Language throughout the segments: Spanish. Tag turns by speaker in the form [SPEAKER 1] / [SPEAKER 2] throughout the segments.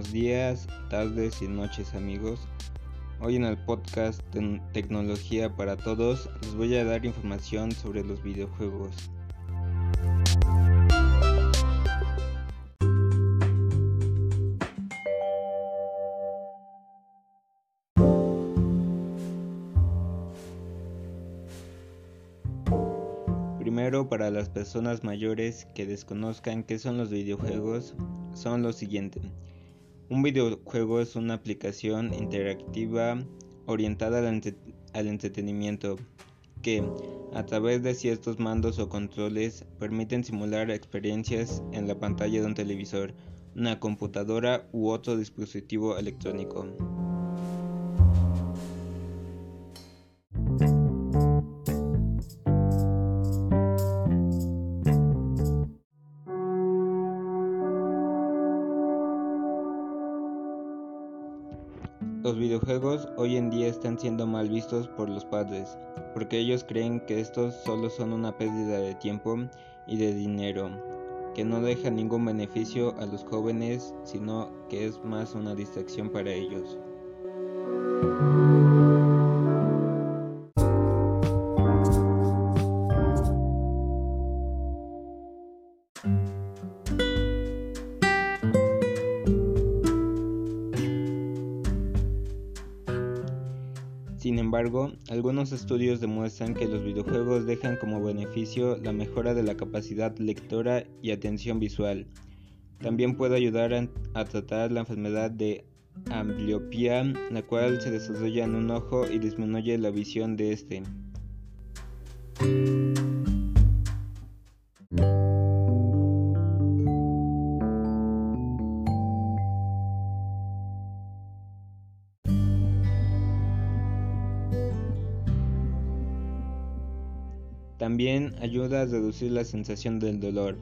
[SPEAKER 1] buenos días, tardes y noches amigos. Hoy en el podcast Tecnología para Todos les voy a dar información sobre los videojuegos. Primero, para las personas mayores que desconozcan qué son los videojuegos, son lo siguiente. Un videojuego es una aplicación interactiva orientada al, entretenimiento que, a través de ciertos mandos o controles, permiten simular experiencias en la pantalla de un televisor, una computadora u otro dispositivo electrónico. Los videojuegos hoy en día están siendo mal vistos por los padres, porque ellos creen que estos solo son una pérdida de tiempo y de dinero, que no deja ningún beneficio a los jóvenes, sino que es más una distracción para ellos. Sin embargo, algunos estudios demuestran que los videojuegos dejan como beneficio la mejora de la capacidad lectora y atención visual. También puede ayudar a, tratar la enfermedad de ambliopía, la cual se desarrolla en un ojo y disminuye la visión de este. También ayuda a reducir la sensación del dolor,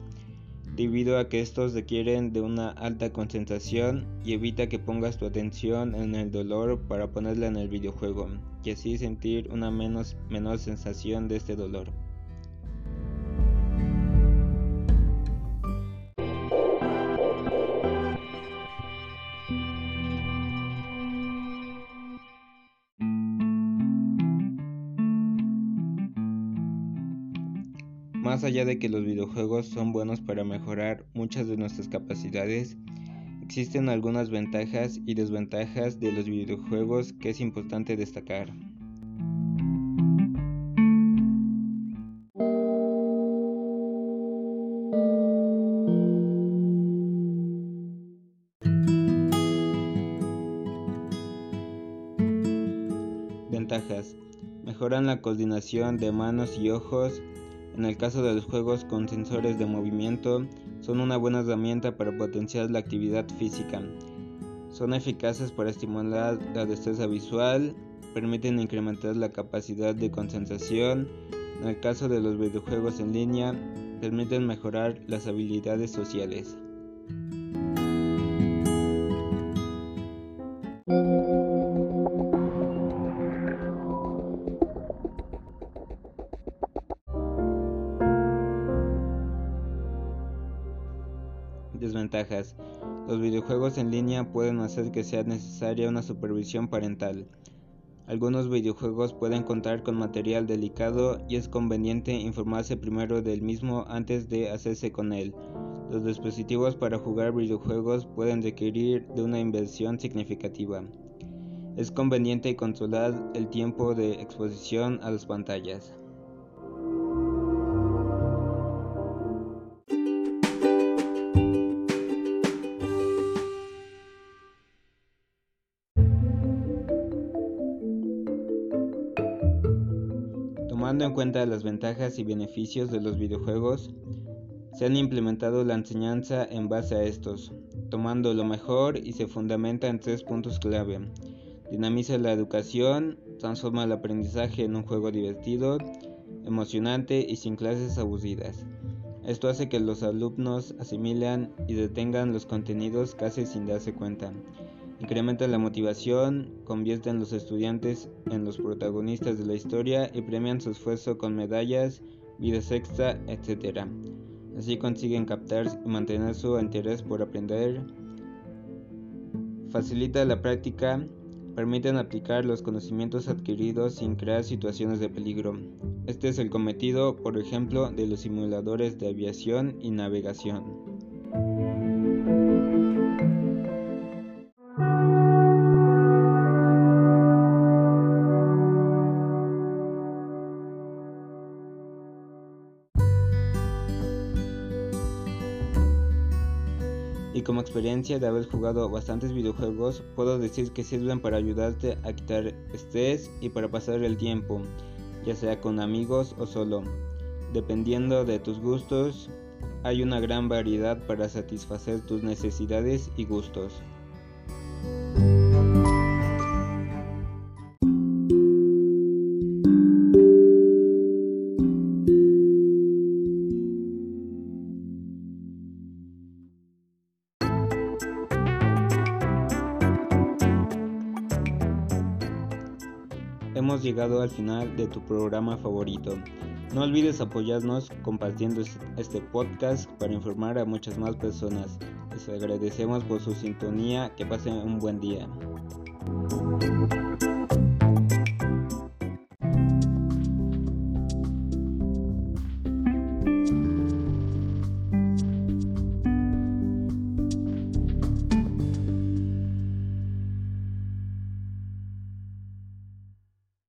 [SPEAKER 1] debido a que estos requieren de una alta concentración y evita que pongas tu atención en el dolor para ponerla en el videojuego, y así sentir una menos, menor sensación de este dolor. Más allá de que los videojuegos son buenos para mejorar muchas de nuestras capacidades, existen algunas ventajas y desventajas de los videojuegos que es importante destacar. Ventajas. Mejoran la coordinación de manos y ojos en el caso de los juegos con sensores de movimiento, son una buena herramienta para potenciar la actividad física. Son eficaces para estimular la destreza visual, permiten incrementar la capacidad de concentración. En el caso de los videojuegos en línea, permiten mejorar las habilidades sociales. Los videojuegos en línea pueden hacer que sea necesaria una supervisión parental. Algunos videojuegos pueden contar con material delicado y es conveniente informarse primero del mismo antes de hacerse con él. Los dispositivos para jugar videojuegos pueden requerir de una inversión significativa. Es conveniente controlar el tiempo de exposición a las pantallas. Tomando en cuenta las ventajas y beneficios de los videojuegos, se han implementado la enseñanza en base a estos, tomando lo mejor y se fundamenta en tres puntos clave. Dinamiza la educación, transforma el aprendizaje en un juego divertido, emocionante y sin clases aburridas. Esto hace que los alumnos asimilen y detengan los contenidos casi sin darse cuenta. Incrementa la motivación, convierte a los estudiantes en los protagonistas de la historia y premian su esfuerzo con medallas, vidas extra, etc. Así consiguen captar y mantener su interés por aprender Facilita la práctica, permiten aplicar los conocimientos adquiridos sin crear situaciones de peligro. Este es el cometido, por ejemplo, de los simuladores de aviación y navegación. Y como experiencia de haber jugado bastantes videojuegos, puedo decir que sirven para ayudarte a quitar estrés y para pasar el tiempo, ya sea con amigos o solo. Dependiendo de tus gustos, hay una gran variedad para satisfacer tus necesidades y gustos. Hemos llegado al final de tu programa favorito. No olvides apoyarnos compartiendo este podcast para informar a muchas más personas. Les agradecemos por su sintonía. Que pasen un buen día.